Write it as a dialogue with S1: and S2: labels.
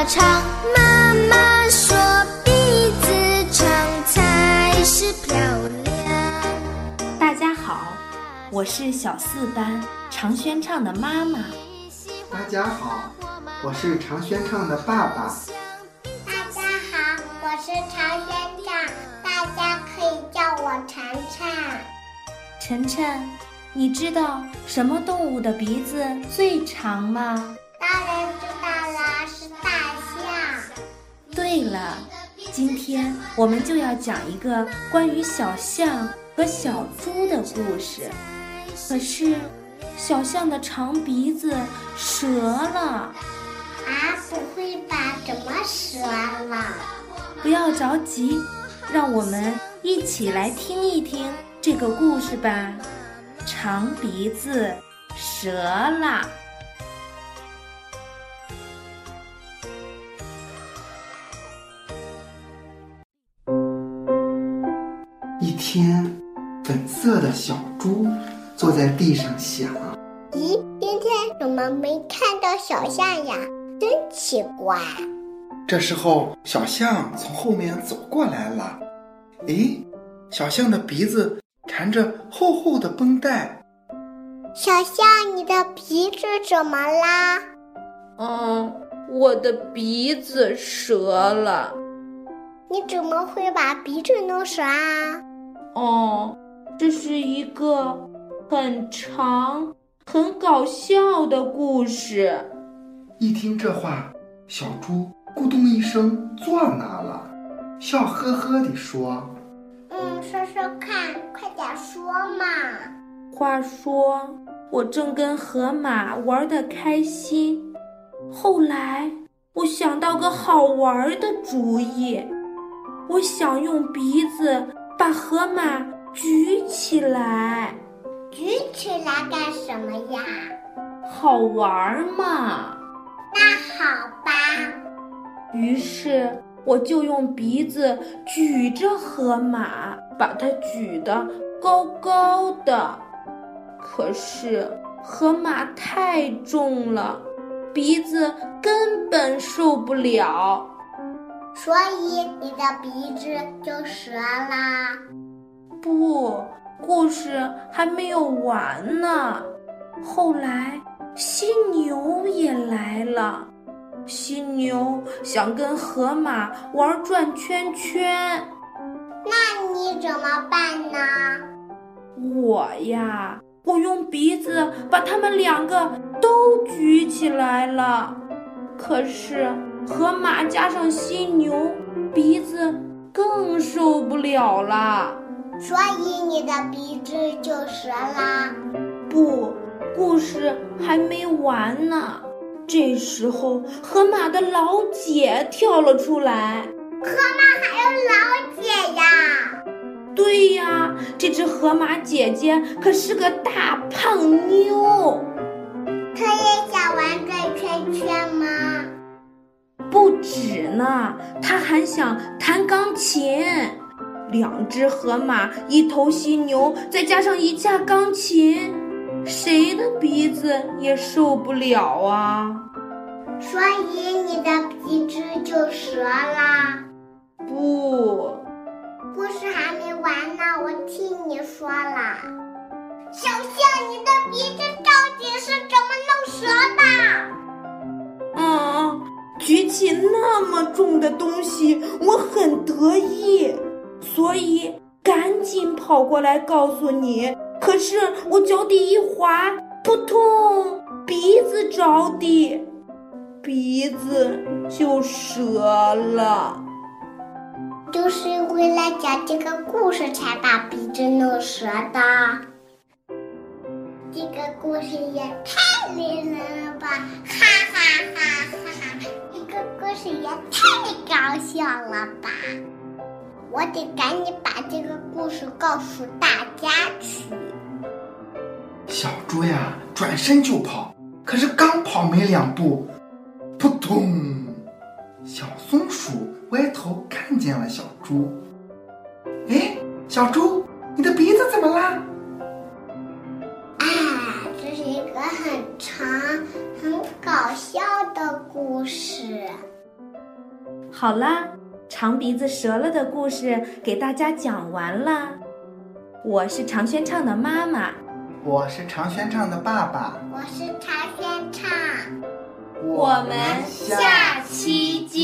S1: 么长？妈妈说鼻子长才是漂亮。
S2: 大家好，我是小四班常宣畅的妈妈。
S3: 大家好，我是常宣畅的爸爸。
S4: 大家好，我是常宣畅，大家可以叫我晨晨。
S2: 晨晨，你知道什么动物的鼻子最长吗？
S4: 当然知道了，是大象。
S2: 对了，今天我们就要讲一个关于小象和小猪的故事。可是，小象的长鼻子折了。
S4: 啊，不会吧？怎么折了？
S2: 不要着急，让我们一起来听一听这个故事吧。长鼻子折了。
S3: 天，粉色的小猪坐在地上想：“
S4: 咦，今天怎么没看到小象呀？真奇怪。”
S3: 这时候，小象从后面走过来了。诶，小象的鼻子缠着厚厚的绷带。
S4: 小象，你的鼻子怎么啦？
S5: 嗯，我的鼻子折了。
S4: 你怎么会把鼻子弄折啊？
S5: 哦，这是一个很长、很搞笑的故事。
S3: 一听这话，小猪咕咚一声坐那了，笑呵呵地说：“
S4: 嗯，说说看，快点说嘛。”
S2: 话说，我正跟河马玩得开心，后来我想到个好玩的主意，我想用鼻子把河马举起来。
S4: 举起来干什么呀？
S2: 好玩嘛。
S4: 那好吧。
S2: 于是我就用鼻子举着河马，把它举得高高的。可是河马太重了，鼻子根本受不了，
S4: 所以你的鼻子就折啦。
S2: 不，故事还没有完呢。后来犀牛也来了，犀牛想跟河马玩转圈圈，
S4: 那你怎么办呢？
S2: 我呀。我用鼻子把它们两个都举起来了，可是河马加上犀牛，鼻子更受不了了，
S4: 所以你的鼻子就折啦。
S2: 不，故事还没完呢。这时候，河马的老姐跳了出来。
S4: 河马还有老姐呀？
S2: 对呀，这只河马姐姐可是个大胖妞。
S4: 她也想玩转圈圈吗？
S2: 不止呢，他还想弹钢琴。两只河马，一头犀牛，再加上一架钢琴，谁的鼻子也受不了啊！
S4: 所以你的鼻子就折啦？
S2: 不。
S4: 故事还没完呢，我替你说了。种的
S2: 东西，我很得意，所以赶紧跑过来告诉你。可是我脚底一滑，扑通，鼻子着地，鼻子就折了。
S4: 就是为了讲这个故事才把鼻子弄折的。这个故事也太令人了吧！哈哈哈哈！哈这个故事也太搞笑了吧！我得赶紧把这个故事告诉大家去。
S3: 小猪呀，转身就跑，可是刚跑没两步，扑通！小松鼠歪头看见了小猪。哎，小猪，你的鼻子怎么啦？
S4: 是一个很长、很搞笑的故事。
S2: 好啦，长鼻子折了的故事给大家讲完了。我是常轩畅的妈妈，
S3: 我是常轩畅的爸爸，
S4: 我是常轩畅，
S2: 我们下期见。